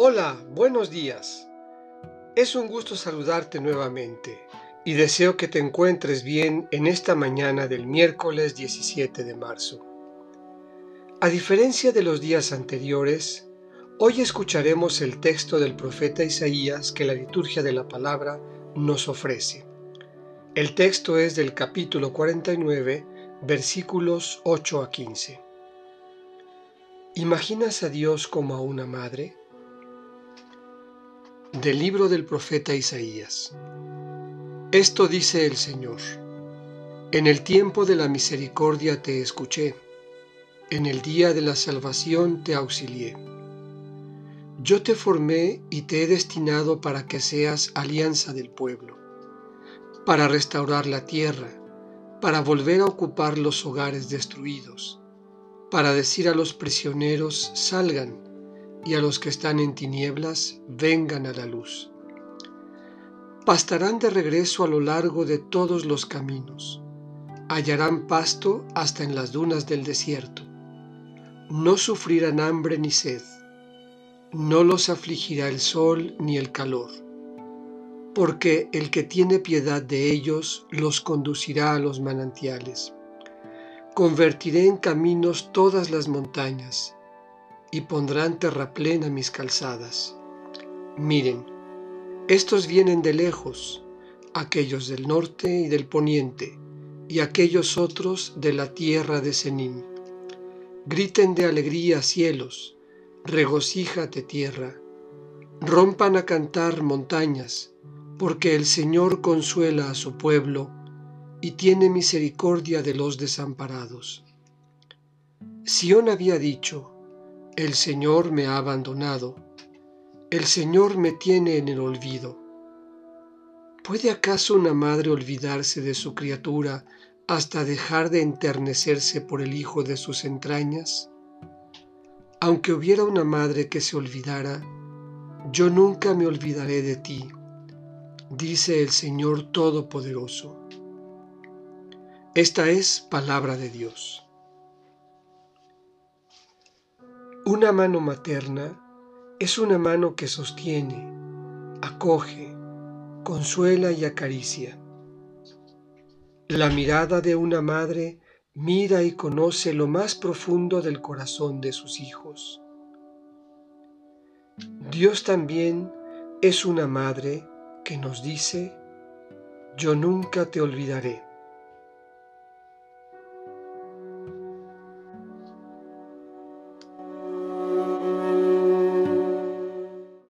Hola, buenos días. Es un gusto saludarte nuevamente y deseo que te encuentres bien en esta mañana del miércoles 17 de marzo. A diferencia de los días anteriores, hoy escucharemos el texto del profeta Isaías que la liturgia de la palabra nos ofrece. El texto es del capítulo 49, versículos 8 a 15. ¿Imaginas a Dios como a una madre? Del libro del profeta Isaías. Esto dice el Señor. En el tiempo de la misericordia te escuché, en el día de la salvación te auxilié. Yo te formé y te he destinado para que seas alianza del pueblo, para restaurar la tierra, para volver a ocupar los hogares destruidos, para decir a los prisioneros salgan y a los que están en tinieblas vengan a la luz. Pastarán de regreso a lo largo de todos los caminos, hallarán pasto hasta en las dunas del desierto. No sufrirán hambre ni sed, no los afligirá el sol ni el calor, porque el que tiene piedad de ellos los conducirá a los manantiales. Convertiré en caminos todas las montañas y pondrán terraplén mis calzadas. Miren, estos vienen de lejos, aquellos del norte y del poniente, y aquellos otros de la tierra de Senim. Griten de alegría cielos, regocíjate tierra, rompan a cantar montañas, porque el Señor consuela a su pueblo y tiene misericordia de los desamparados. Sión había dicho, el Señor me ha abandonado, el Señor me tiene en el olvido. ¿Puede acaso una madre olvidarse de su criatura hasta dejar de enternecerse por el hijo de sus entrañas? Aunque hubiera una madre que se olvidara, yo nunca me olvidaré de ti, dice el Señor Todopoderoso. Esta es palabra de Dios. Una mano materna es una mano que sostiene, acoge, consuela y acaricia. La mirada de una madre mira y conoce lo más profundo del corazón de sus hijos. Dios también es una madre que nos dice, yo nunca te olvidaré.